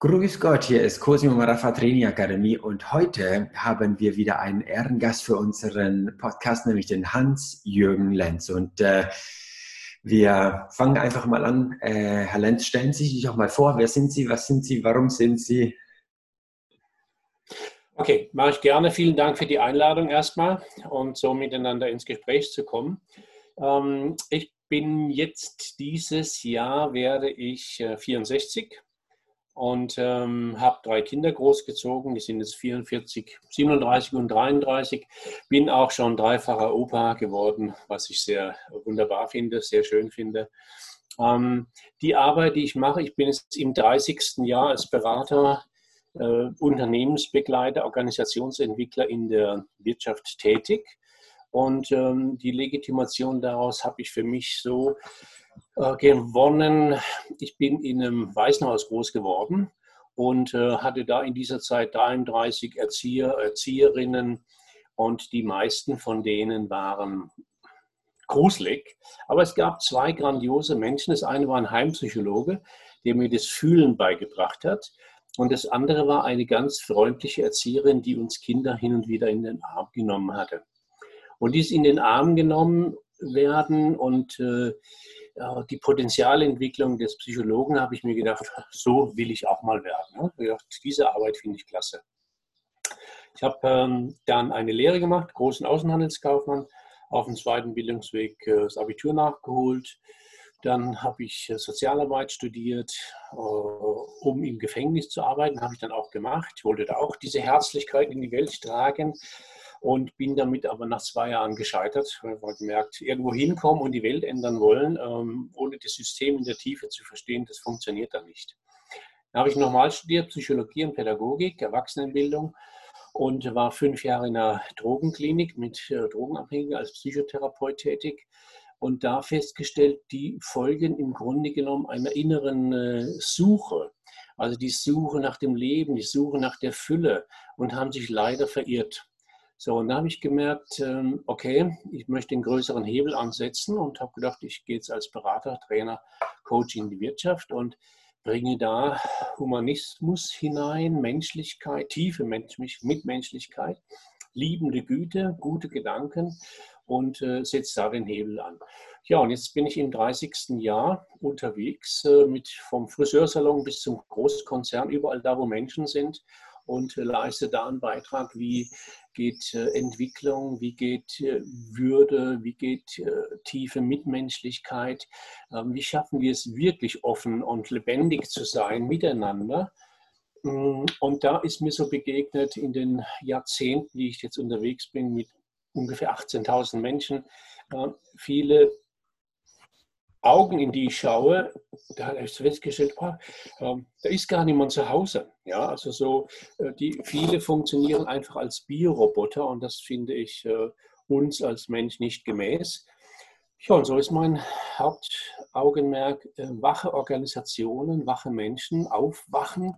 Grüß Gott, hier ist Cosimo Marafa Training Akademie und heute haben wir wieder einen Ehrengast für unseren Podcast, nämlich den Hans-Jürgen Lenz. Und äh, wir fangen einfach mal an. Äh, Herr Lenz, stellen Sie sich doch mal vor, wer sind Sie, was sind Sie, warum sind Sie? Okay, mache ich gerne. Vielen Dank für die Einladung erstmal und so miteinander ins Gespräch zu kommen. Ähm, ich bin jetzt dieses Jahr werde ich äh, 64 und ähm, habe drei Kinder großgezogen. Die sind jetzt 44, 37 und 33. Bin auch schon dreifacher Opa geworden, was ich sehr wunderbar finde, sehr schön finde. Ähm, die Arbeit, die ich mache, ich bin jetzt im 30. Jahr als Berater, äh, Unternehmensbegleiter, Organisationsentwickler in der Wirtschaft tätig. Und ähm, die Legitimation daraus habe ich für mich so äh, gewonnen. Ich bin in einem Waisenhaus groß geworden und äh, hatte da in dieser Zeit 33 Erzieher, Erzieherinnen und die meisten von denen waren gruselig. Aber es gab zwei grandiose Menschen. Das eine war ein Heimpsychologe, der mir das Fühlen beigebracht hat. Und das andere war eine ganz freundliche Erzieherin, die uns Kinder hin und wieder in den Arm genommen hatte. Und dies in den Arm genommen werden und äh, die Potenzialentwicklung des Psychologen habe ich mir gedacht, so will ich auch mal werden. Ne? Gedacht, diese Arbeit finde ich klasse. Ich habe ähm, dann eine Lehre gemacht, großen Außenhandelskaufmann, auf dem zweiten Bildungsweg äh, das Abitur nachgeholt. Dann habe ich äh, Sozialarbeit studiert, äh, um im Gefängnis zu arbeiten. Habe ich dann auch gemacht. Ich wollte da auch diese Herzlichkeit in die Welt tragen und bin damit aber nach zwei Jahren gescheitert, weil wir gemerkt, irgendwo hinkommen und die Welt ändern wollen, ähm, ohne das System in der Tiefe zu verstehen, das funktioniert dann nicht. Dann habe ich nochmal studiert, Psychologie und Pädagogik, Erwachsenenbildung und war fünf Jahre in einer Drogenklinik mit äh, Drogenabhängigen als Psychotherapeut tätig und da festgestellt, die folgen im Grunde genommen einer inneren äh, Suche. Also die Suche nach dem Leben, die Suche nach der Fülle und haben sich leider verirrt. So, und da habe ich gemerkt, ähm, okay, ich möchte einen größeren Hebel ansetzen und habe gedacht, ich gehe jetzt als Berater, Trainer, Coach in die Wirtschaft und bringe da Humanismus hinein, Menschlichkeit, tiefe Mitmenschlichkeit, liebende Güte, gute Gedanken und äh, setze da den Hebel an. Ja, und jetzt bin ich im 30. Jahr unterwegs, äh, mit vom Friseursalon bis zum Großkonzern, überall da, wo Menschen sind und leiste da einen Beitrag, wie geht äh, Entwicklung, wie geht äh, Würde, wie geht äh, tiefe Mitmenschlichkeit, ähm, wie schaffen wir es wirklich offen und lebendig zu sein miteinander. Mm, und da ist mir so begegnet in den Jahrzehnten, die ich jetzt unterwegs bin, mit ungefähr 18.000 Menschen, viele Augen, in die ich schaue, da habe ich festgestellt, oh, äh, da ist gar niemand zu Hause. Ja, also so, äh, die, viele funktionieren einfach als Bioroboter und das finde ich äh, uns als Mensch nicht gemäß. Ja, und so ist mein Hauptaugenmerk, äh, wache Organisationen, wache Menschen, aufwachen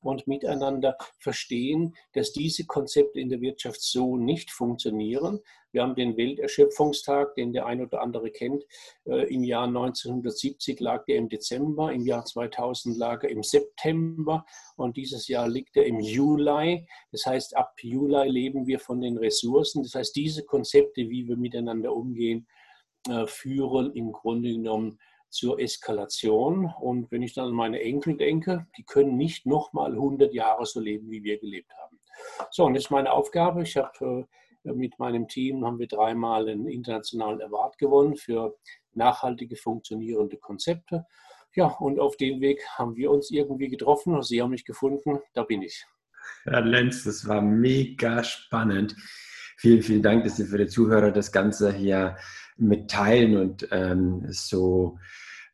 und miteinander verstehen, dass diese Konzepte in der Wirtschaft so nicht funktionieren. Wir haben den Welterschöpfungstag, den der ein oder andere kennt. Äh, Im Jahr 1970 lag der im Dezember, im Jahr 2000 lag er im September und dieses Jahr liegt er im Juli. Das heißt, ab Juli leben wir von den Ressourcen. Das heißt, diese Konzepte, wie wir miteinander umgehen, äh, führen im Grunde genommen zur Eskalation. Und wenn ich dann an meine Enkel denke, die können nicht nochmal 100 Jahre so leben, wie wir gelebt haben. So, und das ist meine Aufgabe. Ich habe äh, mit meinem Team haben wir dreimal einen internationalen Award gewonnen für nachhaltige, funktionierende Konzepte. Ja, und auf dem Weg haben wir uns irgendwie getroffen. Sie haben mich gefunden, da bin ich. Herr Lenz, das war mega spannend. Vielen, vielen Dank, dass Sie für die Zuhörer das Ganze hier mitteilen und ähm, so,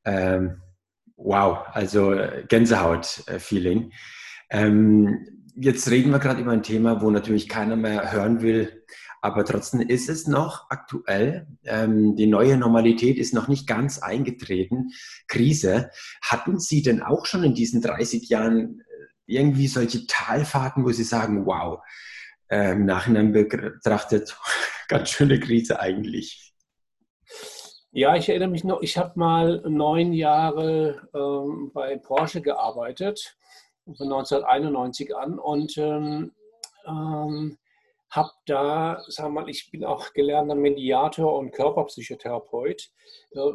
ähm, wow, also Gänsehaut-Feeling. Ähm, jetzt reden wir gerade über ein Thema, wo natürlich keiner mehr hören will, aber trotzdem ist es noch aktuell. Ähm, die neue Normalität ist noch nicht ganz eingetreten. Krise. Hatten Sie denn auch schon in diesen 30 Jahren äh, irgendwie solche Talfahrten, wo Sie sagen, wow, äh, im Nachhinein betrachtet, ganz schöne Krise eigentlich? Ja, ich erinnere mich noch, ich habe mal neun Jahre ähm, bei Porsche gearbeitet von 1991 an und ähm, ähm, habe da, sagen wir mal, ich bin auch gelernter Mediator und Körperpsychotherapeut, äh,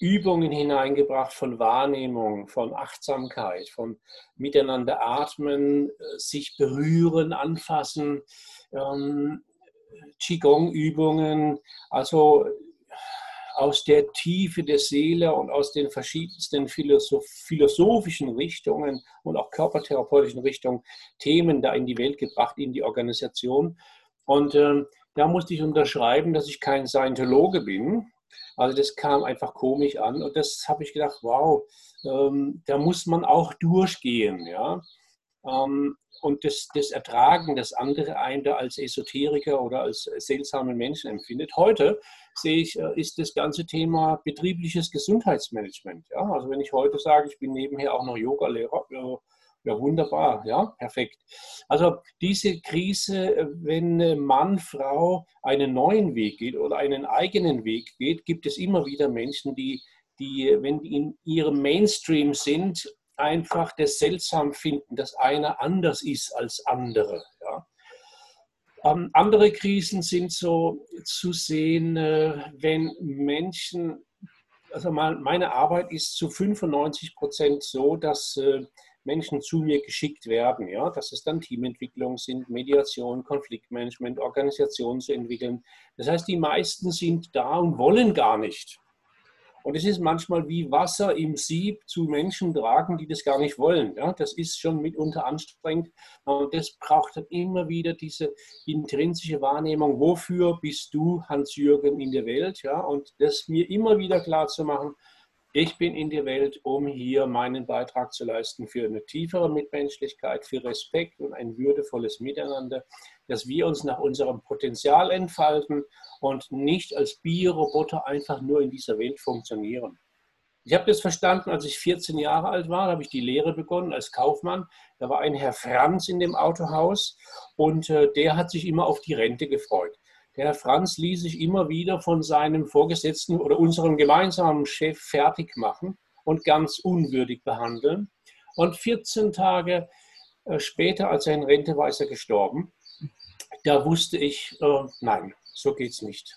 Übungen hineingebracht von Wahrnehmung, von Achtsamkeit, von miteinander atmen, äh, sich berühren, anfassen, ähm, Qigong-Übungen, also aus der Tiefe der Seele und aus den verschiedensten philosophischen Richtungen und auch körpertherapeutischen Richtungen Themen da in die Welt gebracht, in die Organisation. Und äh, da musste ich unterschreiben, dass ich kein Scientologe bin. Also das kam einfach komisch an und das habe ich gedacht, wow, ähm, da muss man auch durchgehen. Ja? Ähm, und das, das Ertragen, das andere einen da als Esoteriker oder als seltsamen Menschen empfindet. Heute sehe ich, äh, ist das ganze Thema betriebliches Gesundheitsmanagement. Ja? Also wenn ich heute sage, ich bin nebenher auch noch Yoga-Lehrer, ja, wunderbar, ja, perfekt. Also diese Krise, äh, wenn äh, Mann, Frau einen neuen Weg geht oder einen eigenen Weg geht, gibt es immer wieder Menschen, die, die wenn die in ihrem Mainstream sind, einfach das seltsam finden, dass einer anders ist als andere. Ähm, andere Krisen sind so zu sehen, äh, wenn Menschen, also meine Arbeit ist zu 95 Prozent so, dass äh, Menschen zu mir geschickt werden, ja, dass es dann Teamentwicklung sind, Mediation, Konfliktmanagement, Organisation zu entwickeln. Das heißt, die meisten sind da und wollen gar nicht. Und es ist manchmal wie Wasser im Sieb zu Menschen tragen, die das gar nicht wollen. Ja, das ist schon mitunter anstrengend. Und das braucht dann immer wieder diese intrinsische Wahrnehmung, wofür bist du, Hans-Jürgen, in der Welt? Ja, und das mir immer wieder klar zu machen, ich bin in der Welt, um hier meinen Beitrag zu leisten für eine tiefere Mitmenschlichkeit, für Respekt und ein würdevolles Miteinander, dass wir uns nach unserem Potenzial entfalten und nicht als Bioroboter einfach nur in dieser Welt funktionieren. Ich habe das verstanden, als ich 14 Jahre alt war, habe ich die Lehre begonnen als Kaufmann. Da war ein Herr Franz in dem Autohaus und äh, der hat sich immer auf die Rente gefreut. Der Herr Franz ließ sich immer wieder von seinem Vorgesetzten oder unserem gemeinsamen Chef fertig machen und ganz unwürdig behandeln. Und 14 Tage äh, später, als er in Rente war, ist er gestorben. Da wusste ich, äh, nein, so geht es nicht.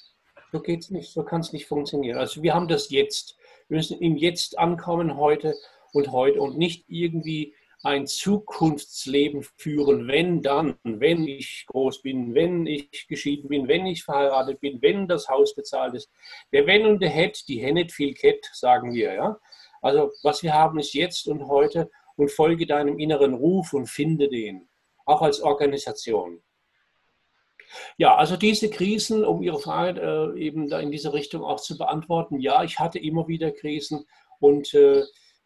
So geht es nicht, so kann es nicht funktionieren. Also wir haben das jetzt. Wir müssen im Jetzt ankommen, heute und heute und nicht irgendwie ein Zukunftsleben führen, wenn dann, wenn ich groß bin, wenn ich geschieden bin, wenn ich verheiratet bin, wenn das Haus bezahlt ist. Der Wenn und der Het, die Hennet viel Kett, sagen wir. Ja? Also was wir haben ist jetzt und heute und folge deinem inneren Ruf und finde den, auch als Organisation. Ja, also diese Krisen, um Ihre Frage äh, eben da in diese Richtung auch zu beantworten, ja, ich hatte immer wieder Krisen und äh,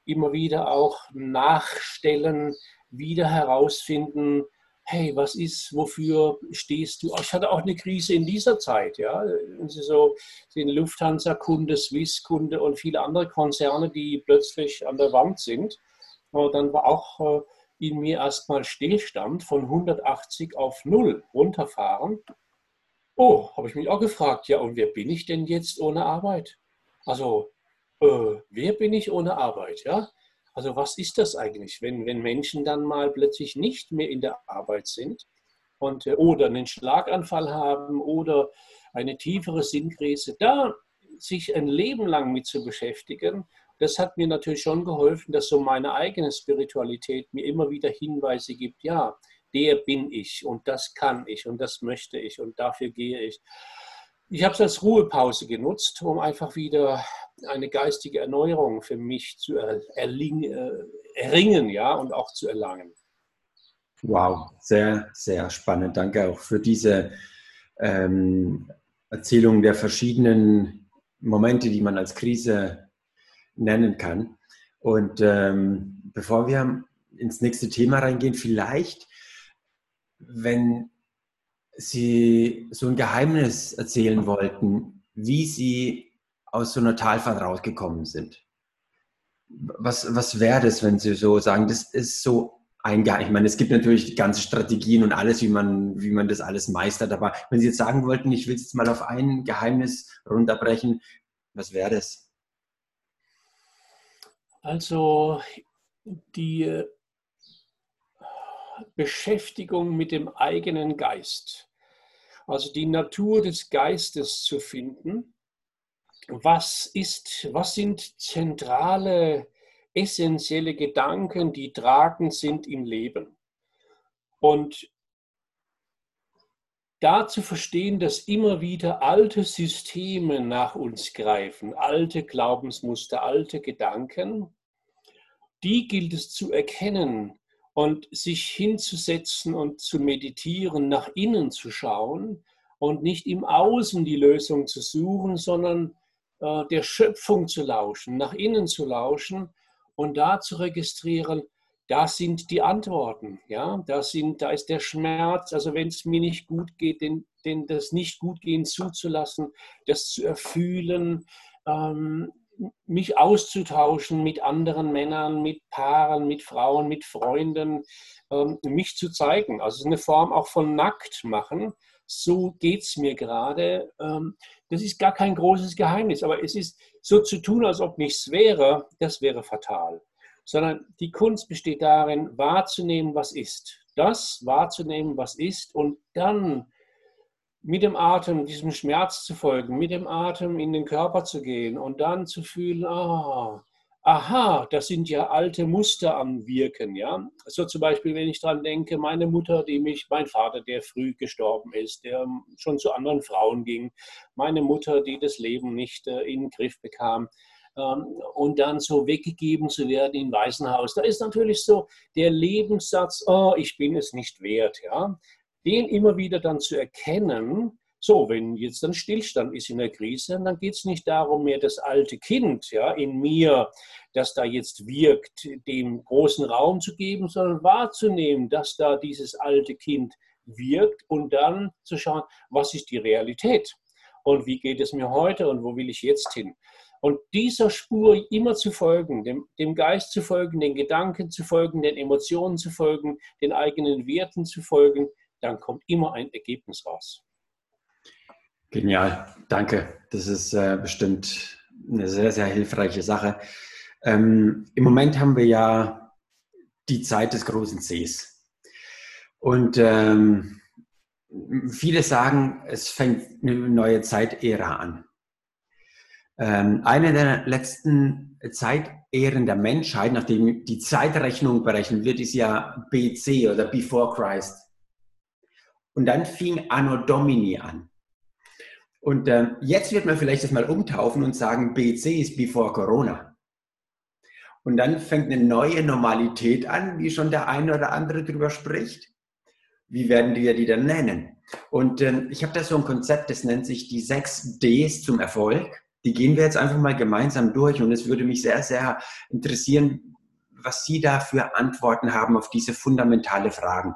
immer wieder auch nachstellen, wieder herausfinden, hey, was ist, wofür stehst du? Ich hatte auch eine Krise in dieser Zeit, ja. Sie so den Lufthansa-Kunde, Swiss-Kunde und viele andere Konzerne, die plötzlich an der Wand sind. Und dann war auch äh, in mir erstmal Stillstand von 180 auf 0 runterfahren. Oh, habe ich mich auch gefragt, ja, und wer bin ich denn jetzt ohne Arbeit? Also äh, wer bin ich ohne Arbeit? Ja? Also was ist das eigentlich, wenn, wenn Menschen dann mal plötzlich nicht mehr in der Arbeit sind und, äh, oder einen Schlaganfall haben oder eine tiefere Sinnkrise, da sich ein Leben lang mit zu beschäftigen, das hat mir natürlich schon geholfen, dass so meine eigene Spiritualität mir immer wieder Hinweise gibt, ja, der bin ich und das kann ich und das möchte ich und dafür gehe ich. Ich habe es als Ruhepause genutzt, um einfach wieder eine geistige Erneuerung für mich zu äh, erringen ja, und auch zu erlangen. Wow, sehr, sehr spannend. Danke auch für diese ähm, Erzählung der verschiedenen Momente, die man als Krise nennen kann. Und ähm, bevor wir ins nächste Thema reingehen, vielleicht, wenn Sie so ein Geheimnis erzählen wollten, wie Sie aus so einer Talfahrt rausgekommen sind. Was, was wäre das, wenn Sie so sagen, das ist so ein Geheimnis? Ich meine, es gibt natürlich ganze Strategien und alles, wie man, wie man das alles meistert. Aber wenn Sie jetzt sagen wollten, ich will es jetzt mal auf ein Geheimnis runterbrechen, was wäre das? Also die Beschäftigung mit dem eigenen Geist. Also die Natur des Geistes zu finden. Was ist, was sind zentrale, essentielle Gedanken, die tragend sind im Leben? Und da zu verstehen, dass immer wieder alte Systeme nach uns greifen, alte Glaubensmuster, alte Gedanken, die gilt es zu erkennen und sich hinzusetzen und zu meditieren, nach innen zu schauen und nicht im Außen die Lösung zu suchen, sondern äh, der Schöpfung zu lauschen, nach innen zu lauschen und da zu registrieren, da sind die Antworten, ja, da, sind, da ist der Schmerz, also wenn es mir nicht gut geht, den, den, das nicht gut gehen zuzulassen, das zu erfühlen, ähm, mich auszutauschen mit anderen Männern, mit Paaren, mit Frauen, mit Freunden, ähm, mich zu zeigen. Also eine Form auch von nackt machen. So geht es mir gerade. Ähm, das ist gar kein großes Geheimnis, aber es ist so zu tun, als ob nichts wäre, das wäre fatal sondern die Kunst besteht darin, wahrzunehmen, was ist. Das wahrzunehmen, was ist und dann mit dem Atem diesem Schmerz zu folgen, mit dem Atem in den Körper zu gehen und dann zu fühlen, ah, aha, das sind ja alte Muster am Wirken, ja. So zum Beispiel, wenn ich daran denke, meine Mutter, die mich, mein Vater, der früh gestorben ist, der schon zu anderen Frauen ging, meine Mutter, die das Leben nicht äh, in den Griff bekam, ähm, und dann so weggegeben zu werden im Waisenhaus. Da ist natürlich so der Lebenssatz, oh, ich bin es nicht wert, ja. Den immer wieder dann zu erkennen, so, wenn jetzt ein Stillstand ist in der Krise, dann geht es nicht darum, mehr das alte Kind ja, in mir, das da jetzt wirkt, dem großen Raum zu geben, sondern wahrzunehmen, dass da dieses alte Kind wirkt und dann zu schauen, was ist die Realität und wie geht es mir heute und wo will ich jetzt hin. Und dieser Spur immer zu folgen, dem, dem Geist zu folgen, den Gedanken zu folgen, den Emotionen zu folgen, den eigenen Werten zu folgen, dann kommt immer ein Ergebnis raus. Genial, danke. Das ist äh, bestimmt eine sehr, sehr hilfreiche Sache. Ähm, Im Moment haben wir ja die Zeit des großen Cs. Und ähm, viele sagen, es fängt eine neue Zeitära an. Ähm, eine der letzten Zeitehren der Menschheit, nachdem die Zeitrechnung berechnet wird, ist ja BC oder Before Christ. Und dann fing Anno Domini an. Und ähm, jetzt wird man vielleicht das mal umtaufen und sagen, BC ist Before Corona. Und dann fängt eine neue Normalität an, wie schon der eine oder andere drüber spricht. Wie werden wir die dann nennen? Und ähm, ich habe da so ein Konzept, das nennt sich die sechs Ds zum Erfolg die gehen wir jetzt einfach mal gemeinsam durch und es würde mich sehr, sehr interessieren, was Sie da für Antworten haben auf diese fundamentale Fragen.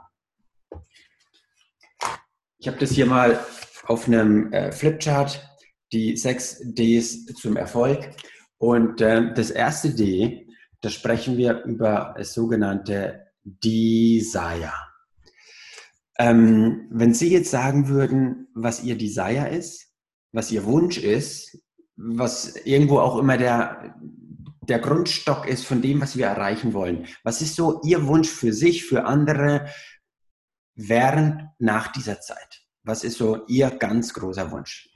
Ich habe das hier mal auf einem äh, Flipchart, die sechs Ds zum Erfolg. Und äh, das erste D, da sprechen wir über das sogenannte Desire. Ähm, wenn Sie jetzt sagen würden, was Ihr Desire ist, was Ihr Wunsch ist, was irgendwo auch immer der, der Grundstock ist von dem, was wir erreichen wollen. Was ist so Ihr Wunsch für sich, für andere während, nach dieser Zeit? Was ist so Ihr ganz großer Wunsch?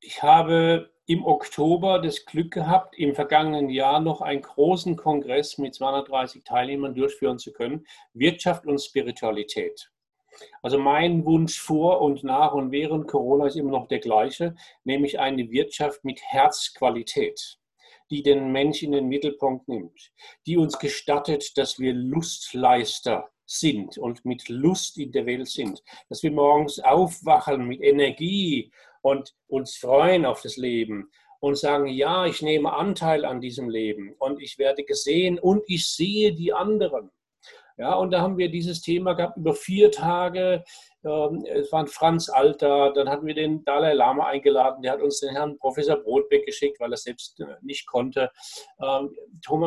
Ich habe im Oktober das Glück gehabt, im vergangenen Jahr noch einen großen Kongress mit 230 Teilnehmern durchführen zu können. Wirtschaft und Spiritualität. Also mein Wunsch vor und nach und während Corona ist immer noch der gleiche, nämlich eine Wirtschaft mit Herzqualität, die den Menschen in den Mittelpunkt nimmt, die uns gestattet, dass wir Lustleister sind und mit Lust in der Welt sind, dass wir morgens aufwachen mit Energie und uns freuen auf das Leben und sagen, ja, ich nehme Anteil an diesem Leben und ich werde gesehen und ich sehe die anderen. Ja, und da haben wir dieses Thema gehabt über vier Tage. Ähm, es war ein Franz Alter, dann hatten wir den Dalai Lama eingeladen, der hat uns den Herrn Professor Brotbeck geschickt, weil er selbst äh, nicht konnte. Ähm,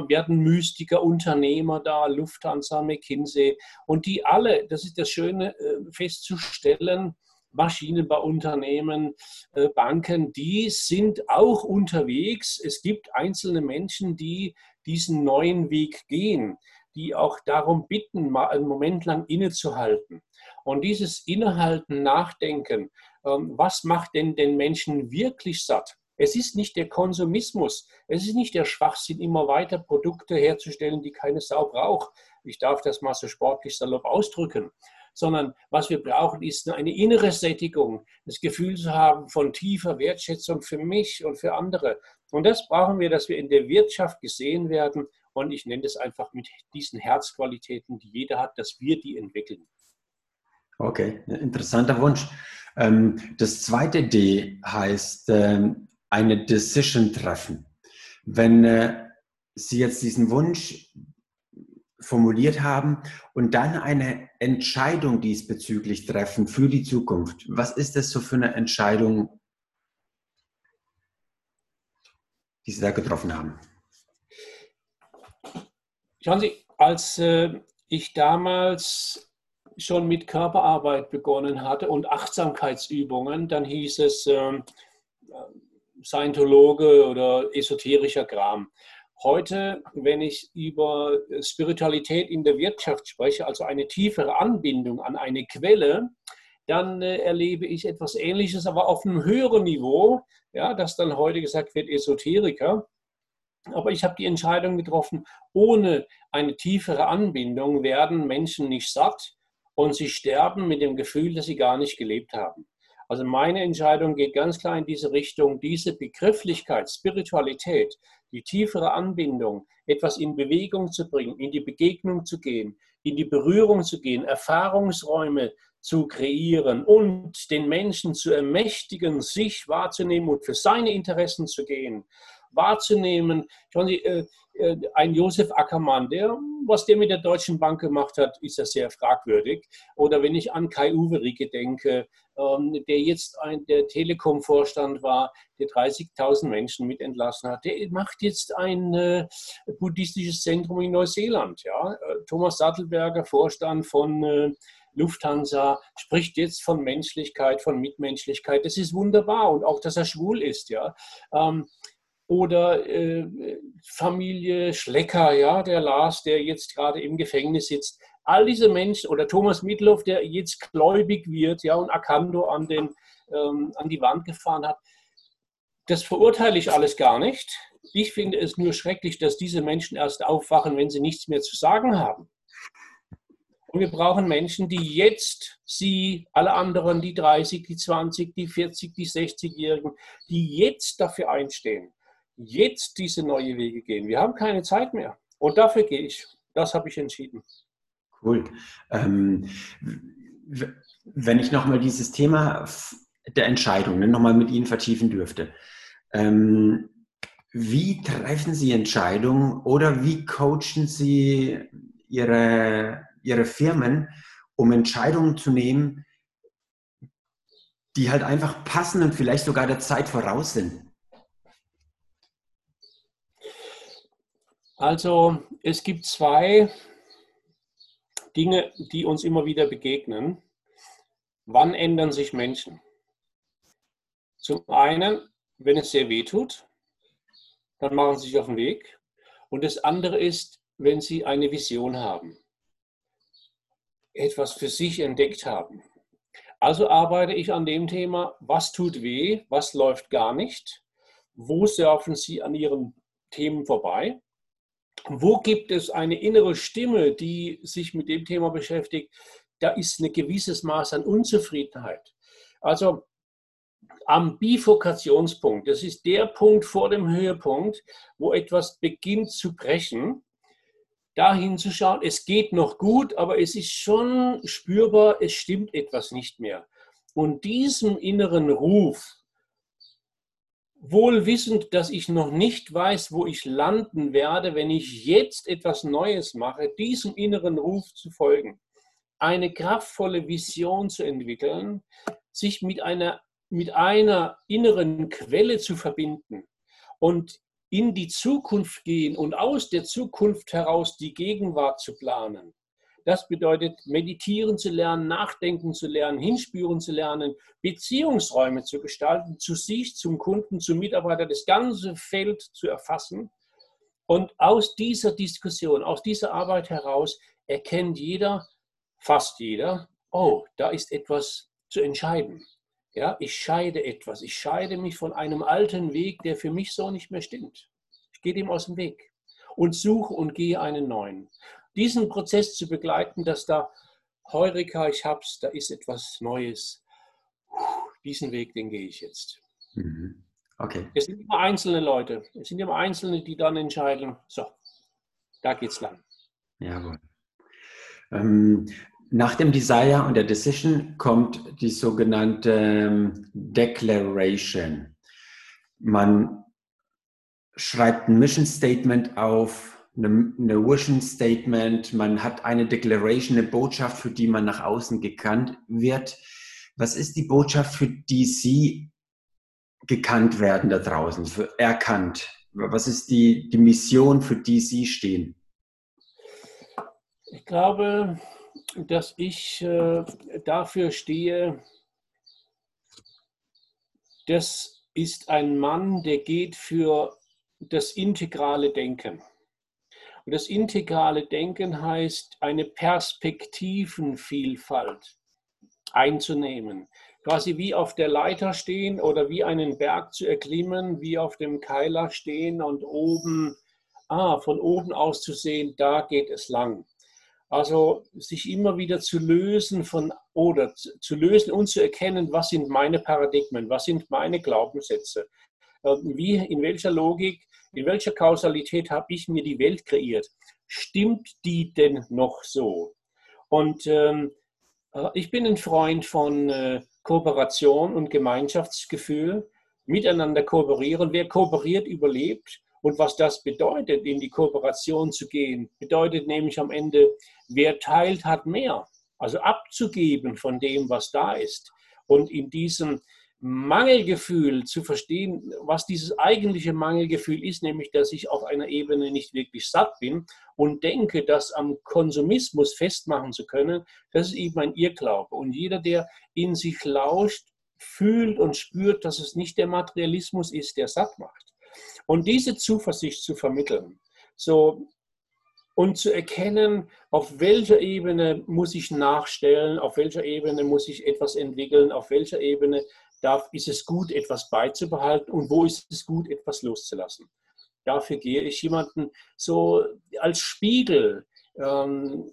wir hatten Mystiker, Unternehmer da, Lufthansa, McKinsey und die alle, das ist das Schöne äh, festzustellen, Maschinenbauunternehmen, äh, Banken, die sind auch unterwegs. Es gibt einzelne Menschen, die diesen neuen Weg gehen. Die auch darum bitten, mal einen Moment lang innezuhalten. Und dieses Innehalten, Nachdenken, ähm, was macht denn den Menschen wirklich satt? Es ist nicht der Konsumismus, es ist nicht der Schwachsinn, immer weiter Produkte herzustellen, die keine Sau braucht. Ich darf das mal so sportlich salopp ausdrücken. Sondern was wir brauchen, ist eine innere Sättigung, das Gefühl zu haben von tiefer Wertschätzung für mich und für andere. Und das brauchen wir, dass wir in der Wirtschaft gesehen werden. Und ich nenne das einfach mit diesen Herzqualitäten, die jeder hat, dass wir die entwickeln. Okay, interessanter Wunsch. Ähm, das zweite D heißt ähm, eine Decision treffen. Wenn äh, Sie jetzt diesen Wunsch formuliert haben und dann eine Entscheidung diesbezüglich treffen für die Zukunft, was ist das so für eine Entscheidung, die Sie da getroffen haben? Schauen Sie, als äh, ich damals schon mit Körperarbeit begonnen hatte und Achtsamkeitsübungen, dann hieß es äh, Scientologe oder esoterischer Kram. Heute, wenn ich über Spiritualität in der Wirtschaft spreche, also eine tiefere Anbindung an eine Quelle, dann äh, erlebe ich etwas Ähnliches, aber auf einem höheren Niveau, ja, das dann heute gesagt wird Esoteriker. Aber ich habe die Entscheidung getroffen, ohne eine tiefere Anbindung werden Menschen nicht satt und sie sterben mit dem Gefühl, dass sie gar nicht gelebt haben. Also meine Entscheidung geht ganz klar in diese Richtung, diese Begrifflichkeit, Spiritualität, die tiefere Anbindung, etwas in Bewegung zu bringen, in die Begegnung zu gehen, in die Berührung zu gehen, Erfahrungsräume zu kreieren und den Menschen zu ermächtigen, sich wahrzunehmen und für seine Interessen zu gehen wahrzunehmen. Schauen Sie, äh, äh, ein Josef Ackermann, der, was der mit der Deutschen Bank gemacht hat, ist ja sehr fragwürdig. Oder wenn ich an Kai Uwe denke, ähm, der jetzt ein, der Telekom-Vorstand war, der 30.000 Menschen mit entlassen hat, der macht jetzt ein äh, buddhistisches Zentrum in Neuseeland. Ja? Thomas Sattelberger, Vorstand von Lufthansa spricht jetzt von Menschlichkeit, von Mitmenschlichkeit. Das ist wunderbar und auch, dass er schwul ist. Ja, ähm, oder äh, Familie Schlecker, ja, der Lars, der jetzt gerade im Gefängnis sitzt. All diese Menschen oder Thomas Mitloff, der jetzt gläubig wird, ja, und Akando an, den, ähm, an die Wand gefahren hat. Das verurteile ich alles gar nicht. Ich finde es nur schrecklich, dass diese Menschen erst aufwachen, wenn sie nichts mehr zu sagen haben. Und wir brauchen Menschen, die jetzt Sie, alle anderen, die 30, die 20, die 40, die 60-Jährigen, die jetzt dafür einstehen jetzt diese neue Wege gehen. Wir haben keine Zeit mehr. Und dafür gehe ich. Das habe ich entschieden. Cool. Ähm, wenn ich nochmal dieses Thema der Entscheidung ne, nochmal mit Ihnen vertiefen dürfte. Ähm, wie treffen Sie Entscheidungen oder wie coachen Sie Ihre, Ihre Firmen, um Entscheidungen zu nehmen, die halt einfach passen und vielleicht sogar der Zeit voraus sind? Also es gibt zwei Dinge, die uns immer wieder begegnen. Wann ändern sich Menschen? Zum einen, wenn es sehr weh tut, dann machen sie sich auf den Weg. Und das andere ist, wenn sie eine Vision haben, etwas für sich entdeckt haben. Also arbeite ich an dem Thema, was tut weh, was läuft gar nicht, wo surfen sie an ihren Themen vorbei wo gibt es eine innere Stimme, die sich mit dem Thema beschäftigt? Da ist ein gewisses Maß an Unzufriedenheit. Also am Bifurkationspunkt, das ist der Punkt vor dem Höhepunkt, wo etwas beginnt zu brechen, da hinzuschauen, es geht noch gut, aber es ist schon spürbar, es stimmt etwas nicht mehr. Und diesem inneren Ruf, wohl wissend, dass ich noch nicht weiß, wo ich landen werde, wenn ich jetzt etwas Neues mache, diesem inneren Ruf zu folgen, eine kraftvolle Vision zu entwickeln, sich mit einer, mit einer inneren Quelle zu verbinden und in die Zukunft gehen und aus der Zukunft heraus die Gegenwart zu planen. Das bedeutet, meditieren zu lernen, nachdenken zu lernen, hinspüren zu lernen, Beziehungsräume zu gestalten, zu sich, zum Kunden, zum Mitarbeiter, das ganze Feld zu erfassen Und aus dieser Diskussion, aus dieser Arbeit heraus erkennt jeder, fast jeder, oh, da ist etwas zu entscheiden. Ja, ich scheide etwas. Ich scheide mich von einem alten Weg, der für mich so nicht mehr stimmt. Ich gehe dem aus dem Weg und suche und gehe einen neuen. Diesen Prozess zu begleiten, dass da Heureka, ich hab's, da ist etwas Neues. Diesen Weg, den gehe ich jetzt. Mhm. Okay. Es sind immer einzelne Leute. Es sind immer Einzelne, die dann entscheiden, so, da geht's lang. Jawohl. Ähm, nach dem Desire und der Decision kommt die sogenannte ähm, Declaration. Man schreibt ein Mission Statement auf, eine, eine Vision Statement, man hat eine Declaration, eine Botschaft, für die man nach außen gekannt wird. Was ist die Botschaft, für die Sie gekannt werden da draußen, für erkannt? Was ist die, die Mission, für die Sie stehen? Ich glaube, dass ich äh, dafür stehe, das ist ein Mann, der geht für das integrale Denken. Und das integrale Denken heißt, eine Perspektivenvielfalt einzunehmen. Quasi wie auf der Leiter stehen oder wie einen Berg zu erklimmen, wie auf dem Keiler stehen und oben, ah, von oben aus zu sehen, da geht es lang. Also sich immer wieder zu lösen von oder zu lösen und zu erkennen, was sind meine Paradigmen, was sind meine Glaubenssätze, ähm, wie, in welcher Logik, in welcher Kausalität habe ich mir die Welt kreiert. Stimmt die denn noch so? Und ähm, äh, ich bin ein Freund von äh, Kooperation und Gemeinschaftsgefühl, miteinander kooperieren. Wer kooperiert, überlebt. Und was das bedeutet, in die Kooperation zu gehen, bedeutet nämlich am Ende, wer teilt, hat mehr. Also abzugeben von dem, was da ist. Und in diesem Mangelgefühl zu verstehen, was dieses eigentliche Mangelgefühl ist, nämlich dass ich auf einer Ebene nicht wirklich satt bin und denke, das am Konsumismus festmachen zu können, das ist eben ein Irrglaube. Und jeder, der in sich lauscht, fühlt und spürt, dass es nicht der Materialismus ist, der satt macht, und diese Zuversicht zu vermitteln, so und zu erkennen, auf welcher Ebene muss ich nachstellen, auf welcher Ebene muss ich etwas entwickeln, auf welcher Ebene darf, ist es gut, etwas beizubehalten und wo ist es gut, etwas loszulassen. Dafür gehe ich jemanden so als Spiegel ähm,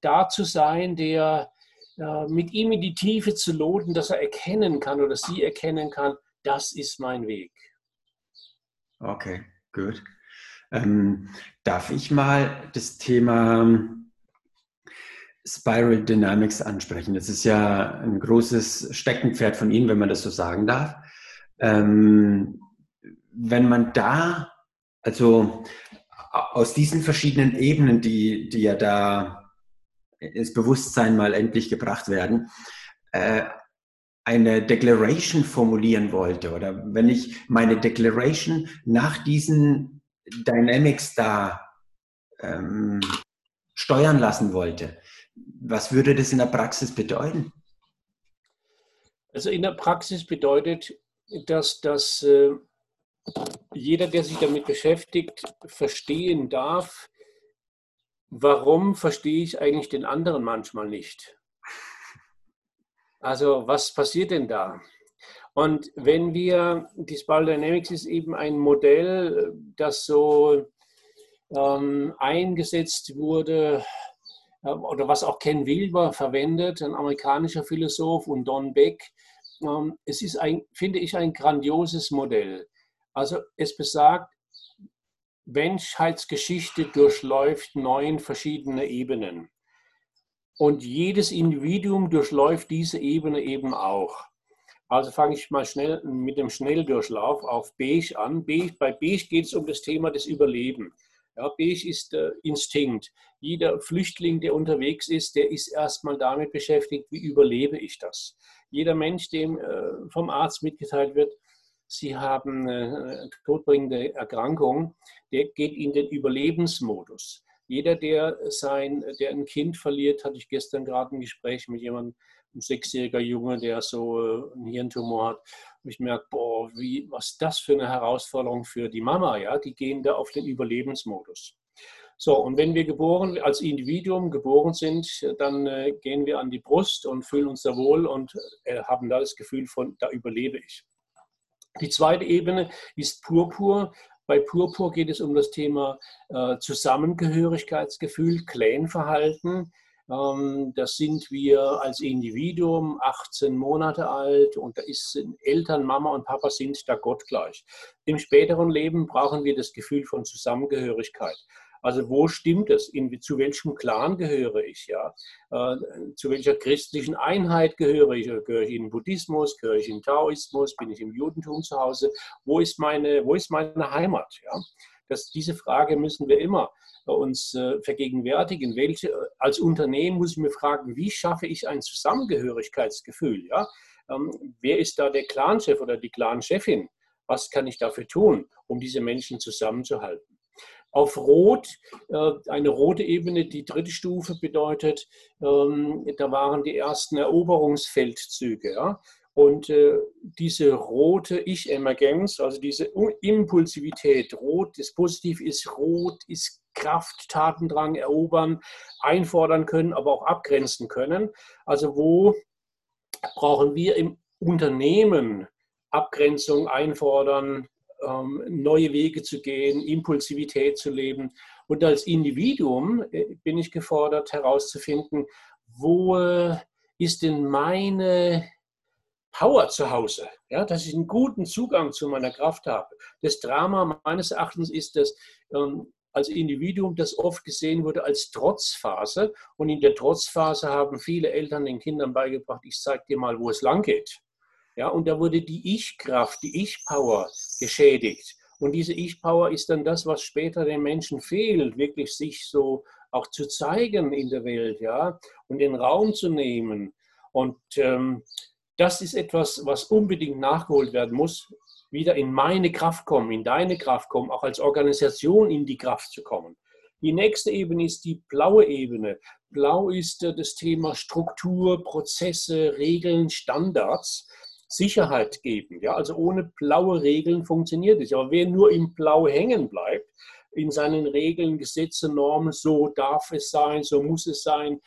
da zu sein, der äh, mit ihm in die Tiefe zu loten, dass er erkennen kann oder sie erkennen kann, das ist mein Weg. Okay, gut. Ähm, darf ich mal das Thema Spiral Dynamics ansprechen? Das ist ja ein großes Steckenpferd von Ihnen, wenn man das so sagen darf. Ähm, wenn man da, also aus diesen verschiedenen Ebenen, die, die ja da ins Bewusstsein mal endlich gebracht werden, äh, eine Declaration formulieren wollte oder wenn ich meine Declaration nach diesen Dynamics da ähm, steuern lassen wollte, was würde das in der Praxis bedeuten? Also in der Praxis bedeutet, dass, dass äh, jeder, der sich damit beschäftigt, verstehen darf, warum verstehe ich eigentlich den anderen manchmal nicht. Also was passiert denn da? Und wenn wir, die Spiral Dynamics ist eben ein Modell, das so ähm, eingesetzt wurde, oder was auch Ken Wilber verwendet, ein amerikanischer Philosoph und Don Beck. Ähm, es ist, ein, finde ich, ein grandioses Modell. Also es besagt, Menschheitsgeschichte durchläuft neun verschiedene Ebenen. Und jedes Individuum durchläuft diese Ebene eben auch. Also fange ich mal schnell mit dem Schnelldurchlauf auf Beige an. Beige, bei Beige geht es um das Thema des Überlebens. Ja, Beige ist äh, Instinkt. Jeder Flüchtling, der unterwegs ist, der ist erstmal damit beschäftigt, wie überlebe ich das. Jeder Mensch, dem äh, vom Arzt mitgeteilt wird, Sie haben äh, todbringende Erkrankung, der geht in den Überlebensmodus. Jeder, der sein, der ein Kind verliert, hatte ich gestern gerade ein Gespräch mit jemandem, ein sechsjähriger Junge, der so äh, einen Hirntumor hat. Ich merke, boah, wie, was das für eine Herausforderung für die Mama, ja? Die gehen da auf den Überlebensmodus. So, und wenn wir geboren, als Individuum geboren sind, dann äh, gehen wir an die Brust und fühlen uns da wohl und äh, haben da das Gefühl von, da überlebe ich. Die zweite Ebene ist Purpur. Bei Purpur geht es um das Thema äh, Zusammengehörigkeitsgefühl, Clanverhalten. Ähm, das sind wir als Individuum, 18 Monate alt und da ist Eltern, Mama und Papa sind da gottgleich. Im späteren Leben brauchen wir das Gefühl von Zusammengehörigkeit. Also wo stimmt es? In, zu welchem Clan gehöre ich? Ja? Äh, zu welcher christlichen Einheit gehöre ich? Gehöre ich in Buddhismus? Gehöre ich in Taoismus? Bin ich im Judentum zu Hause? Wo ist meine, wo ist meine Heimat? Ja? Das, diese Frage müssen wir immer uns äh, vergegenwärtigen. Welche, als Unternehmen muss ich mir fragen, wie schaffe ich ein Zusammengehörigkeitsgefühl? Ja? Ähm, wer ist da der Clanchef oder die Clanchefin? Was kann ich dafür tun, um diese Menschen zusammenzuhalten? auf Rot, äh, eine rote Ebene, die dritte Stufe bedeutet, ähm, da waren die ersten Eroberungsfeldzüge. Und äh, diese rote Ich-Emergenz, also diese Impulsivität, rot, das Positiv ist rot, ist Kraft, Tatendrang, erobern, einfordern können, aber auch abgrenzen können. Also wo brauchen wir im Unternehmen Abgrenzung einfordern, ähm, neue Wege zu gehen, Impulsivität zu leben. Und als Individuum äh, bin ich gefordert herauszufinden, wo äh, ist denn meine Power zu Hause, ja, dass ich einen guten Zugang zu meiner Kraft habe. Das Drama meines Erachtens ist, dass ähm, als Individuum das oft gesehen wurde als Trotzphase. Und in der Trotzphase haben viele Eltern den Kindern beigebracht, ich zeige dir mal, wo es lang geht. Ja, und da wurde die Ich-Kraft, die Ich-Power geschädigt. Und diese Ich-Power ist dann das, was später den Menschen fehlt, wirklich sich so auch zu zeigen in der Welt, ja, und den Raum zu nehmen. Und ähm, das ist etwas, was unbedingt nachgeholt werden muss, wieder in meine Kraft kommen, in deine Kraft kommen, auch als Organisation in die Kraft zu kommen. Die nächste Ebene ist die blaue Ebene. Blau ist äh, das Thema Struktur, Prozesse, Regeln, Standards. Sicherheit geben. Ja? Also ohne blaue Regeln funktioniert es. Aber wer nur im Blau hängen bleibt, in seinen Regeln, Gesetze, Normen, so darf es sein, so muss es sein,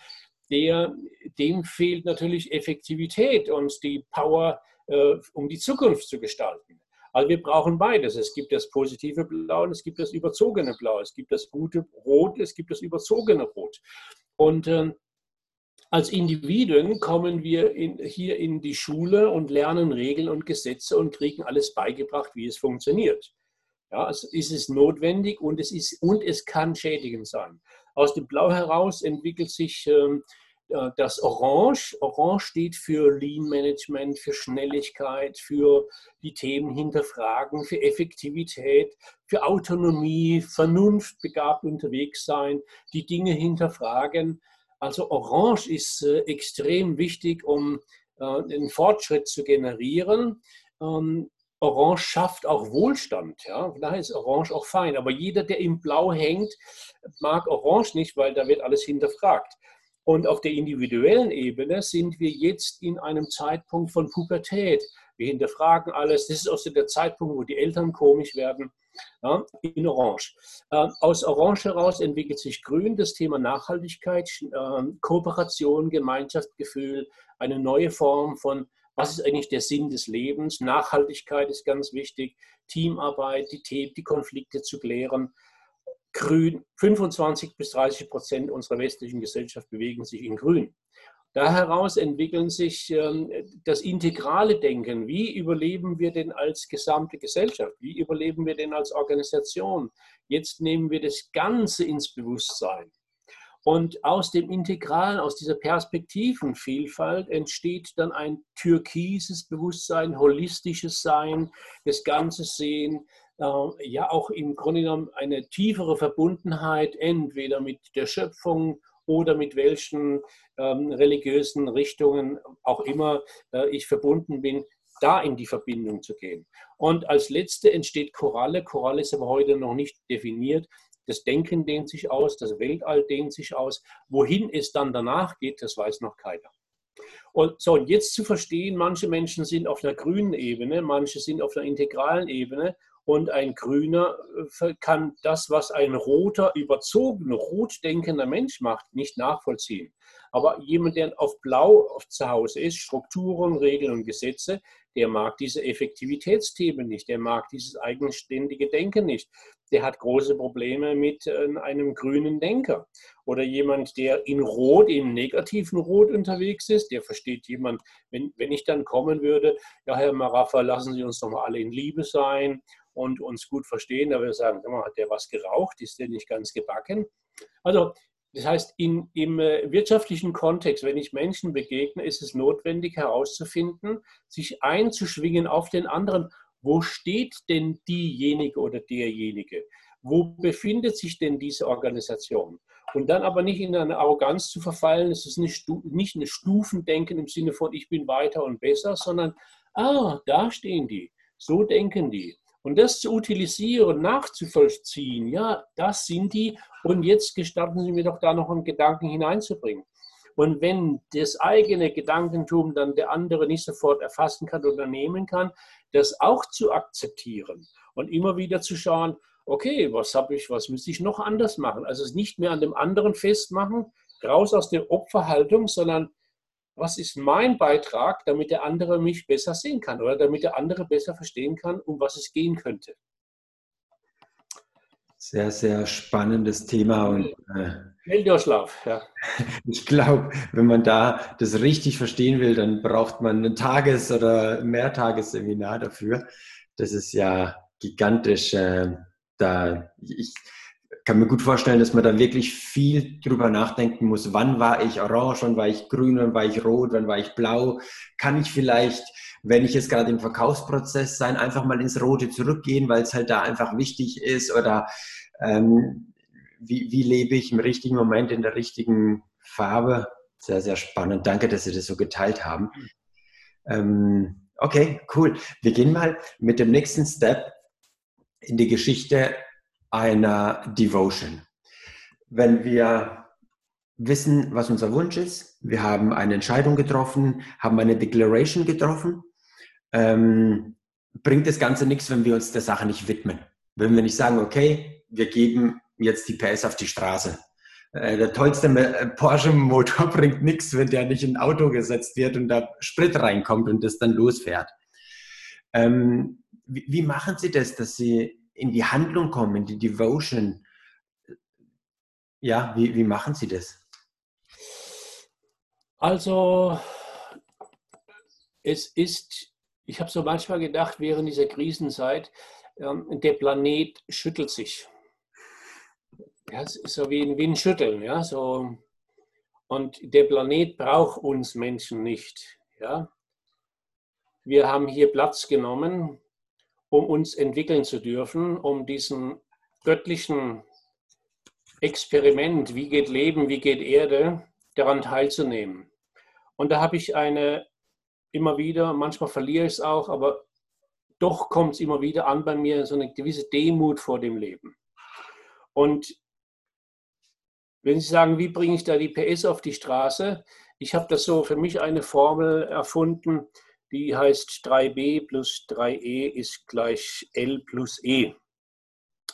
der, dem fehlt natürlich Effektivität und die Power, äh, um die Zukunft zu gestalten. Also wir brauchen beides. Es gibt das positive Blau und es gibt das überzogene Blau. Es gibt das gute Rot, es gibt das überzogene Rot. Und äh, als Individuen kommen wir in, hier in die Schule und lernen Regeln und Gesetze und kriegen alles beigebracht, wie es funktioniert. Ja, es ist notwendig und es, ist, und es kann schädigend sein. Aus dem Blau heraus entwickelt sich ähm, äh, das Orange. Orange steht für Lean Management, für Schnelligkeit, für die Themen hinterfragen, für Effektivität, für Autonomie, Vernunft begabt unterwegs sein, die Dinge hinterfragen. Also Orange ist äh, extrem wichtig, um äh, einen Fortschritt zu generieren. Ähm, Orange schafft auch Wohlstand. Ja? Daher ist Orange auch fein. Aber jeder, der im Blau hängt, mag Orange nicht, weil da wird alles hinterfragt. Und auf der individuellen Ebene sind wir jetzt in einem Zeitpunkt von Pubertät. Wir hinterfragen alles. Das ist auch so der Zeitpunkt, wo die Eltern komisch werden ja, in Orange. Äh, aus Orange heraus entwickelt sich Grün, das Thema Nachhaltigkeit, äh, Kooperation, Gemeinschaftsgefühl, eine neue Form von, was ist eigentlich der Sinn des Lebens? Nachhaltigkeit ist ganz wichtig, Teamarbeit, die, Themen, die Konflikte zu klären. Grün, 25 bis 30 Prozent unserer westlichen Gesellschaft bewegen sich in Grün. Da heraus entwickeln sich ähm, das integrale Denken. Wie überleben wir denn als gesamte Gesellschaft? Wie überleben wir denn als Organisation? Jetzt nehmen wir das Ganze ins Bewusstsein. Und aus dem Integralen, aus dieser Perspektivenvielfalt entsteht dann ein türkises Bewusstsein, holistisches Sein, das Ganze sehen, äh, ja auch im Grunde genommen eine tiefere Verbundenheit, entweder mit der Schöpfung oder mit welchen ähm, religiösen Richtungen auch immer äh, ich verbunden bin, da in die Verbindung zu gehen. Und als letzte entsteht Koralle. Koralle ist aber heute noch nicht definiert. Das Denken dehnt sich aus, das Weltall dehnt sich aus. Wohin es dann danach geht, das weiß noch keiner. Und so, und jetzt zu verstehen, manche Menschen sind auf einer grünen Ebene, manche sind auf einer integralen Ebene und ein Grüner äh, kann das, was ein roter, überzogener, rot denkender Mensch macht, nicht nachvollziehen. Aber jemand, der auf Blau zu Hause ist, Strukturen, Regeln und Gesetze, der mag diese Effektivitätsthemen nicht, der mag dieses eigenständige Denken nicht. Der hat große Probleme mit äh, einem grünen Denker. Oder jemand, der in Rot, im negativen Rot unterwegs ist, der versteht jemand, wenn, wenn ich dann kommen würde, ja, Herr Maraffa, lassen Sie uns doch mal alle in Liebe sein und uns gut verstehen. Da ich sagen, hat der was geraucht? Ist der nicht ganz gebacken? Also, das heißt, in, im äh, wirtschaftlichen Kontext, wenn ich Menschen begegne, ist es notwendig herauszufinden, sich einzuschwingen auf den anderen. Wo steht denn diejenige oder derjenige? Wo befindet sich denn diese Organisation? Und dann aber nicht in eine Arroganz zu verfallen, es ist nicht, nicht ein Stufendenken im Sinne von, ich bin weiter und besser, sondern, ah, da stehen die, so denken die. Und das zu utilisieren, nachzuvollziehen, ja, das sind die. Und jetzt gestatten Sie mir doch da noch einen Gedanken hineinzubringen. Und wenn das eigene Gedankentum dann der andere nicht sofort erfassen kann oder nehmen kann, das auch zu akzeptieren und immer wieder zu schauen, okay, was habe ich, was müsste ich noch anders machen? Also es nicht mehr an dem anderen festmachen, raus aus der Opferhaltung, sondern was ist mein Beitrag, damit der andere mich besser sehen kann oder damit der andere besser verstehen kann, um was es gehen könnte. Sehr, sehr spannendes Thema und äh, Schlaf, ja. Ich glaube, wenn man da das richtig verstehen will, dann braucht man ein Tages- oder Mehrtagesseminar dafür. Das ist ja gigantisch. Äh, da ich, kann mir gut vorstellen, dass man da wirklich viel drüber nachdenken muss. Wann war ich orange, wann war ich grün, wann war ich rot, wann war ich blau? Kann ich vielleicht, wenn ich jetzt gerade im Verkaufsprozess sein, einfach mal ins Rote zurückgehen, weil es halt da einfach wichtig ist? Oder ähm, wie, wie lebe ich im richtigen Moment in der richtigen Farbe? Sehr, sehr spannend. Danke, dass Sie das so geteilt haben. Ähm, okay, cool. Wir gehen mal mit dem nächsten Step in die Geschichte einer Devotion. Wenn wir wissen, was unser Wunsch ist, wir haben eine Entscheidung getroffen, haben eine Declaration getroffen, ähm, bringt das Ganze nichts, wenn wir uns der Sache nicht widmen. Wenn wir nicht sagen, okay, wir geben jetzt die PS auf die Straße. Äh, der tollste äh, Porsche-Motor bringt nichts, wenn der nicht in ein Auto gesetzt wird und da Sprit reinkommt und das dann losfährt. Ähm, wie, wie machen Sie das, dass Sie in die Handlung kommen, in die Devotion. Ja, wie, wie machen Sie das? Also, es ist, ich habe so manchmal gedacht, während dieser Krisenzeit, ähm, der Planet schüttelt sich. Ja, es ist so wie ein Windschütteln, ja, so. Und der Planet braucht uns Menschen nicht, ja. Wir haben hier Platz genommen, um uns entwickeln zu dürfen, um diesen göttlichen Experiment, wie geht Leben, wie geht Erde, daran teilzunehmen. Und da habe ich eine immer wieder, manchmal verliere ich es auch, aber doch kommt es immer wieder an bei mir, so eine gewisse Demut vor dem Leben. Und wenn Sie sagen, wie bringe ich da die PS auf die Straße? Ich habe das so für mich eine Formel erfunden, die heißt 3b plus 3e ist gleich L plus E.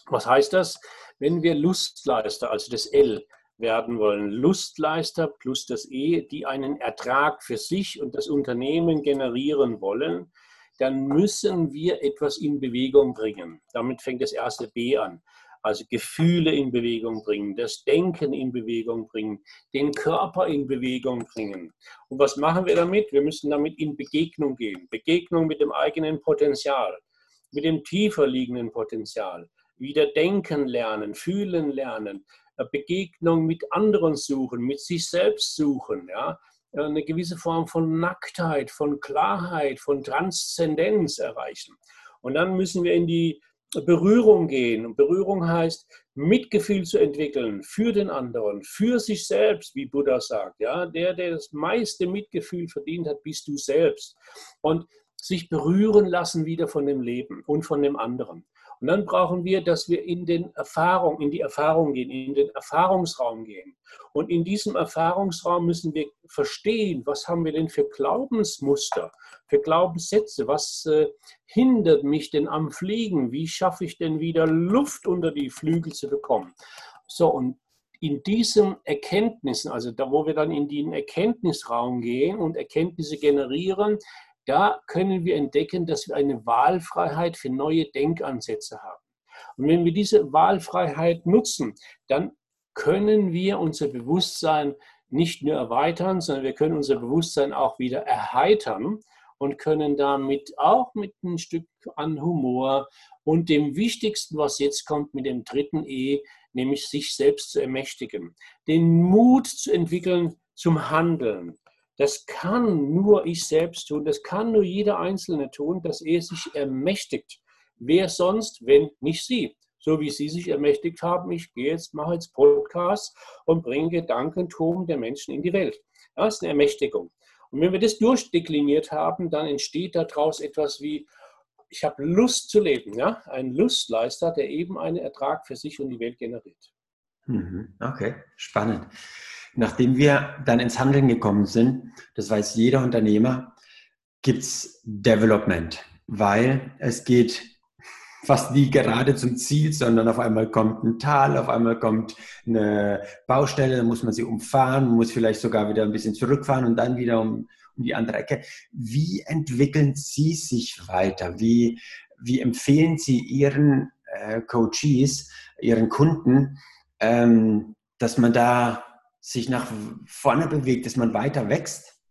Was heißt das? Wenn wir Lustleister, also das L, werden wollen, Lustleister plus das E, die einen Ertrag für sich und das Unternehmen generieren wollen, dann müssen wir etwas in Bewegung bringen. Damit fängt das erste B an also Gefühle in Bewegung bringen, das Denken in Bewegung bringen, den Körper in Bewegung bringen. Und was machen wir damit? Wir müssen damit in Begegnung gehen. Begegnung mit dem eigenen Potenzial, mit dem tiefer liegenden Potenzial. Wieder denken lernen, fühlen lernen, Begegnung mit anderen suchen, mit sich selbst suchen, ja, eine gewisse Form von Nacktheit, von Klarheit, von Transzendenz erreichen. Und dann müssen wir in die Berührung gehen. Und Berührung heißt, Mitgefühl zu entwickeln für den anderen, für sich selbst, wie Buddha sagt. Ja, der, der das meiste Mitgefühl verdient hat, bist du selbst. Und sich berühren lassen wieder von dem Leben und von dem anderen. Und dann brauchen wir, dass wir in den Erfahrung, in die Erfahrung gehen, in den Erfahrungsraum gehen. Und in diesem Erfahrungsraum müssen wir verstehen, was haben wir denn für Glaubensmuster, für Glaubenssätze, was äh, hindert mich denn am Fliegen, wie schaffe ich denn wieder Luft unter die Flügel zu bekommen. So, und in diesen Erkenntnissen, also da, wo wir dann in den Erkenntnisraum gehen und Erkenntnisse generieren, da können wir entdecken, dass wir eine Wahlfreiheit für neue Denkansätze haben. Und wenn wir diese Wahlfreiheit nutzen, dann können wir unser Bewusstsein nicht nur erweitern, sondern wir können unser Bewusstsein auch wieder erheitern und können damit auch mit ein Stück an Humor und dem Wichtigsten, was jetzt kommt, mit dem dritten E, nämlich sich selbst zu ermächtigen, den Mut zu entwickeln zum Handeln, das kann nur ich selbst tun, das kann nur jeder Einzelne tun, dass er sich ermächtigt. Wer sonst, wenn nicht Sie? So wie Sie sich ermächtigt haben, ich gehe jetzt, mache jetzt Podcast und bringe Gedankentum der Menschen in die Welt. Das ist eine Ermächtigung. Und wenn wir das durchdekliniert haben, dann entsteht daraus etwas wie, ich habe Lust zu leben. Ja? Ein Lustleister, der eben einen Ertrag für sich und die Welt generiert. Mhm. Okay, spannend. Nachdem wir dann ins Handeln gekommen sind, das weiß jeder Unternehmer, gibt es Development, weil es geht fast nie gerade zum Ziel, sondern auf einmal kommt ein Tal, auf einmal kommt eine Baustelle, dann muss man sie umfahren, muss vielleicht sogar wieder ein bisschen zurückfahren und dann wieder um, um die andere Ecke. Wie entwickeln Sie sich weiter? Wie, wie empfehlen Sie Ihren äh, Coaches, Ihren Kunden, ähm, dass man da sich nach vorne bewegt, dass man weiter wächst?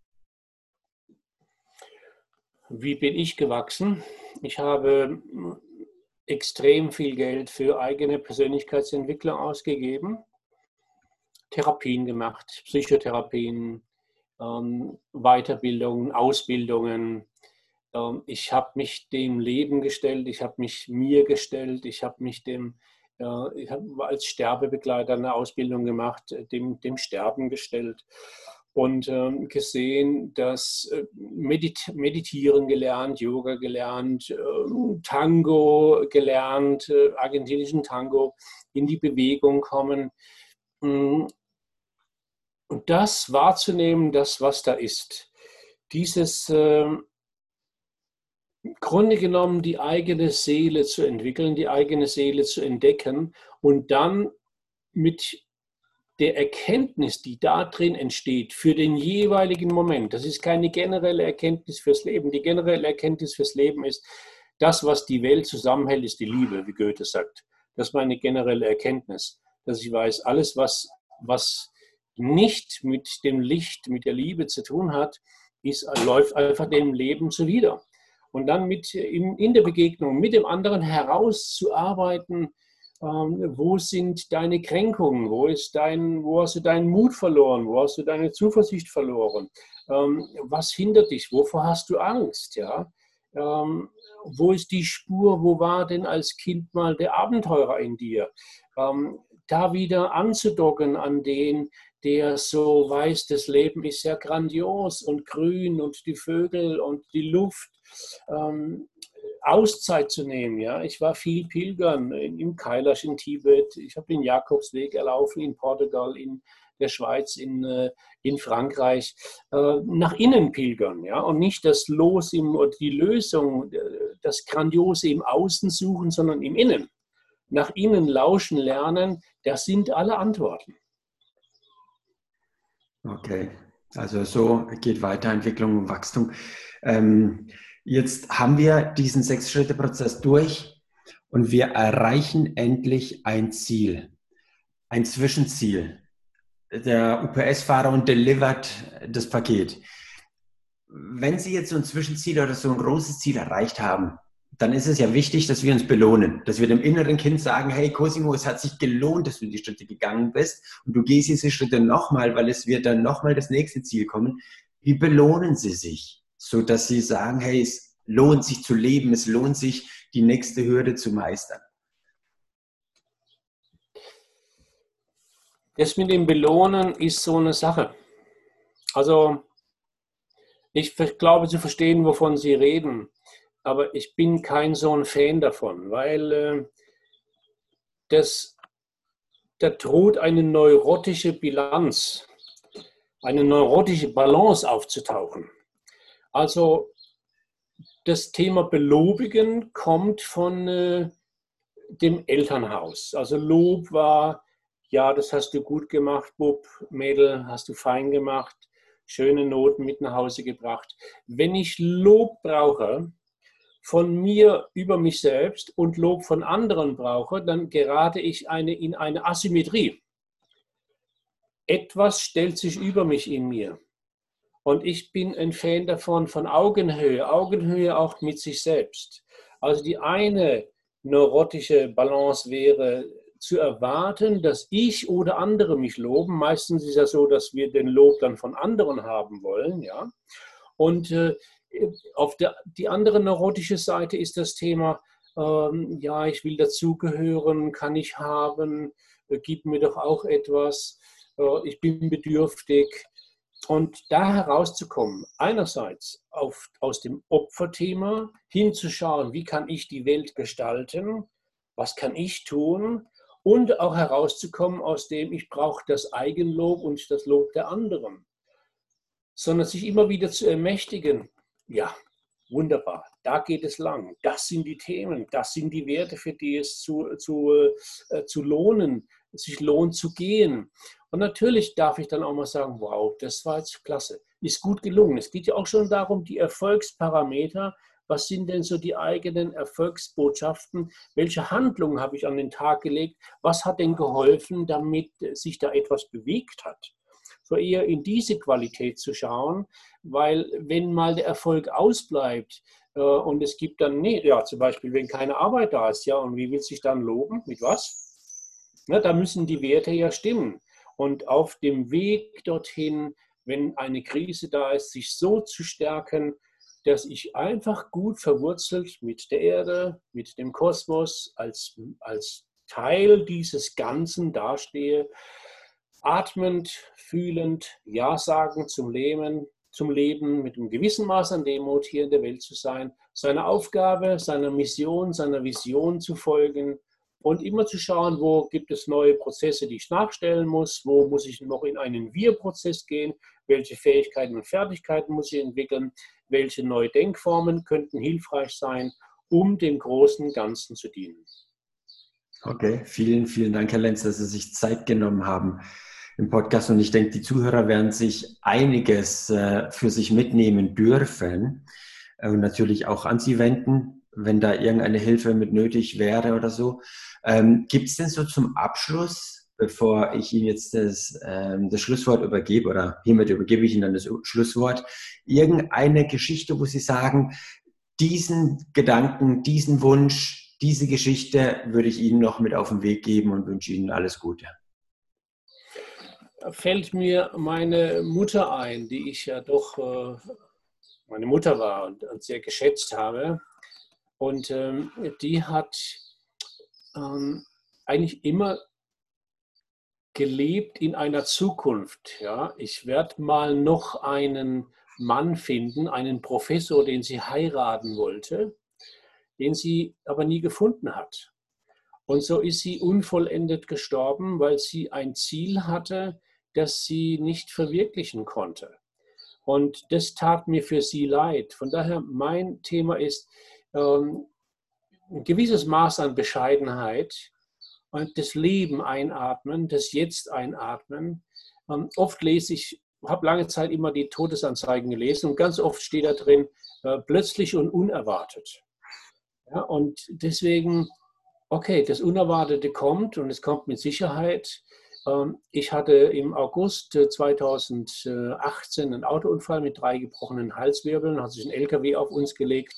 Wie bin ich gewachsen? Ich habe extrem viel Geld für eigene Persönlichkeitsentwicklung ausgegeben, Therapien gemacht, Psychotherapien, ähm, Weiterbildungen, Ausbildungen. Ähm, ich habe mich dem Leben gestellt, ich habe mich mir gestellt, ich habe mich dem ich habe als Sterbebegleiter eine Ausbildung gemacht, äh, dem, dem Sterben gestellt und ähm, gesehen, dass äh, Medit Meditieren gelernt, Yoga gelernt, äh, Tango gelernt, äh, argentinischen Tango, in die Bewegung kommen. Mm. Und das wahrzunehmen, das, was da ist. Dieses ähm, Grunde genommen die eigene Seele zu entwickeln, die eigene Seele zu entdecken und dann mit der Erkenntnis, die da drin entsteht, für den jeweiligen Moment. Das ist keine generelle Erkenntnis fürs Leben. Die generelle Erkenntnis fürs Leben ist, das, was die Welt zusammenhält, ist die Liebe, wie Goethe sagt. Das ist meine generelle Erkenntnis, dass ich weiß, alles, was, was nicht mit dem Licht, mit der Liebe zu tun hat, ist, läuft einfach dem Leben zuwider und dann mit in, in der Begegnung mit dem anderen herauszuarbeiten, ähm, wo sind deine Kränkungen, wo, ist dein, wo hast du deinen Mut verloren, wo hast du deine Zuversicht verloren, ähm, was hindert dich, wovor hast du Angst, ja? Ähm, wo ist die Spur, wo war denn als Kind mal der Abenteurer in dir? Ähm, da wieder anzudocken an den, der so weiß, das Leben ist sehr grandios und grün und die Vögel und die Luft ähm, Auszeit zu nehmen. Ja? Ich war viel pilgern im Kailash in Tibet, ich habe den Jakobsweg erlaufen in Portugal, in der Schweiz, in, äh, in Frankreich, äh, nach innen pilgern. Ja? Und nicht das Los im, oder die Lösung, äh, das Grandiose im Außen suchen, sondern im Innen. Nach innen lauschen lernen, das sind alle Antworten. Okay, also so geht Weiterentwicklung und Wachstum. Ähm, Jetzt haben wir diesen Sechs-Schritte-Prozess durch und wir erreichen endlich ein Ziel, ein Zwischenziel. Der UPS-Fahrer und delivert das Paket. Wenn Sie jetzt so ein Zwischenziel oder so ein großes Ziel erreicht haben, dann ist es ja wichtig, dass wir uns belohnen, dass wir dem inneren Kind sagen, hey Cosimo, es hat sich gelohnt, dass du die Schritte gegangen bist und du gehst diese Schritte nochmal, weil es wird dann nochmal das nächste Ziel kommen. Wie belohnen Sie sich? so dass sie sagen, hey, es lohnt sich zu leben, es lohnt sich, die nächste Hürde zu meistern? Das mit dem Belohnen ist so eine Sache. Also, ich glaube zu verstehen, wovon Sie reden. aber ich bin kein so ein Fan davon, weil äh, das, da droht eine neurotische Bilanz, eine neurotische Balance aufzutauchen. Also das Thema Belobigen kommt von äh, dem Elternhaus. Also Lob war, ja, das hast du gut gemacht, Bub, Mädel, hast du fein gemacht, schöne Noten mit nach Hause gebracht. Wenn ich Lob brauche, von mir über mich selbst und Lob von anderen brauche, dann gerate ich eine, in eine Asymmetrie. Etwas stellt sich über mich in mir. Und ich bin ein Fan davon, von Augenhöhe, Augenhöhe auch mit sich selbst. Also die eine neurotische Balance wäre zu erwarten, dass ich oder andere mich loben. Meistens ist es ja so, dass wir den Lob dann von anderen haben wollen, ja. Und äh, auf der die andere neurotische Seite ist das Thema, ähm, ja, ich will dazugehören, kann ich haben, äh, gib mir doch auch etwas, äh, ich bin bedürftig. Und da herauszukommen, einerseits auf, aus dem Opferthema hinzuschauen, wie kann ich die Welt gestalten, was kann ich tun und auch herauszukommen aus dem, ich brauche das Eigenlob und das Lob der anderen, sondern sich immer wieder zu ermächtigen, ja, wunderbar, da geht es lang. Das sind die Themen, das sind die Werte, für die es zu, zu, äh, zu lohnen, sich lohnt zu gehen. Und natürlich darf ich dann auch mal sagen, wow, das war jetzt klasse, ist gut gelungen. Es geht ja auch schon darum, die Erfolgsparameter, was sind denn so die eigenen Erfolgsbotschaften? Welche Handlungen habe ich an den Tag gelegt? Was hat denn geholfen, damit sich da etwas bewegt hat? so eher in diese Qualität zu schauen, weil wenn mal der Erfolg ausbleibt äh, und es gibt dann, nee, ja, zum Beispiel, wenn keine Arbeit da ist, ja, und wie will sich dann loben? Mit was? Na, da müssen die Werte ja stimmen. Und auf dem Weg dorthin, wenn eine Krise da ist, sich so zu stärken, dass ich einfach gut verwurzelt mit der Erde, mit dem Kosmos als, als Teil dieses Ganzen dastehe, atmend, fühlend Ja sagen zum Leben, zum Leben mit einem gewissen Maß an Demut hier in der Welt zu sein, seiner Aufgabe, seiner Mission, seiner Vision zu folgen und immer zu schauen, wo gibt es neue Prozesse, die ich nachstellen muss, wo muss ich noch in einen Wir-Prozess gehen, welche Fähigkeiten und Fertigkeiten muss ich entwickeln, welche neue Denkformen könnten hilfreich sein, um dem großen Ganzen zu dienen. Okay, vielen, vielen Dank, Herr Lenz, dass Sie sich Zeit genommen haben im Podcast. Und ich denke, die Zuhörer werden sich einiges äh, für sich mitnehmen dürfen äh, und natürlich auch an Sie wenden, wenn da irgendeine Hilfe mit nötig wäre oder so. Ähm, Gibt es denn so zum Abschluss, bevor ich Ihnen jetzt das, ähm, das Schlusswort übergebe oder hiermit übergebe ich Ihnen dann das Schlusswort, irgendeine Geschichte, wo Sie sagen, diesen Gedanken, diesen Wunsch, diese Geschichte würde ich Ihnen noch mit auf den Weg geben und wünsche Ihnen alles Gute fällt mir meine Mutter ein, die ich ja doch äh, meine Mutter war und, sehr geschätzt habe. Und ähm, die hat ähm, eigentlich immer gelebt in einer Zukunft. Ja? Ich werde mal noch einen Mann finden, einen Professor, den sie heiraten wollte, den sie aber nie gefunden hat. Und so ist sie unvollendet gestorben, weil sie ein Ziel hatte, das sie nicht verwirklichen konnte. Und das tat mir für sie leid. Von daher, mein Thema ist ähm, ein gewisses Maß an Bescheidenheit und das Leben einatmen, das Jetzt einatmen. Ähm, oft lese ich, habe lange Zeit immer die Todesanzeigen gelesen und ganz oft steht da drin, äh, plötzlich und unerwartet. Ja, und deswegen, okay, das Unerwartete kommt und es kommt mit Sicherheit. Ähm, ich hatte im August 2018 einen Autounfall mit drei gebrochenen Halswirbeln, hat sich ein LKW auf uns gelegt.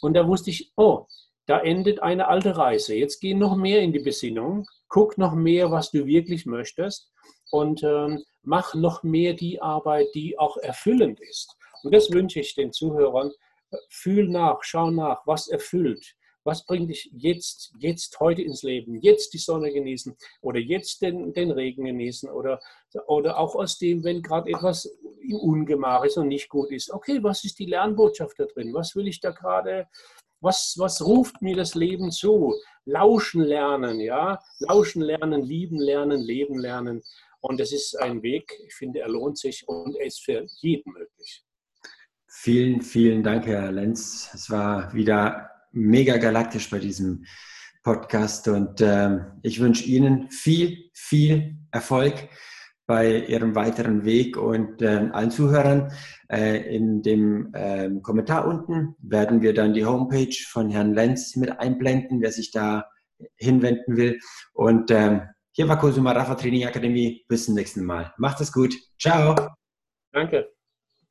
Und da wusste ich, oh, da endet eine alte Reise. Jetzt geh noch mehr in die Besinnung, guck noch mehr, was du wirklich möchtest und ähm, mach noch mehr die Arbeit, die auch erfüllend ist. Und das wünsche ich den Zuhörern. Fühl nach, schau nach, was erfüllt. Was bringt dich jetzt, jetzt heute ins Leben? Jetzt die Sonne genießen oder jetzt den, den Regen genießen oder, oder auch aus dem, wenn gerade etwas im Ungemach ist und nicht gut ist. Okay, was ist die Lernbotschaft da drin? Was will ich da gerade? Was, was ruft mir das Leben zu? Lauschen lernen, ja? Lauschen lernen, lieben lernen, leben lernen. Und es ist ein Weg, ich finde, er lohnt sich und er ist für jeden möglich. Vielen, vielen Dank, Herr Lenz. Es war wieder mega galaktisch bei diesem Podcast und äh, ich wünsche Ihnen viel, viel Erfolg bei Ihrem weiteren Weg und äh, allen Zuhörern. Äh, in dem äh, Kommentar unten werden wir dann die Homepage von Herrn Lenz mit einblenden, wer sich da hinwenden will. Und ähm, hier war Kosuma Rafa Training Akademie. Bis zum nächsten Mal. Macht es gut. Ciao. Danke.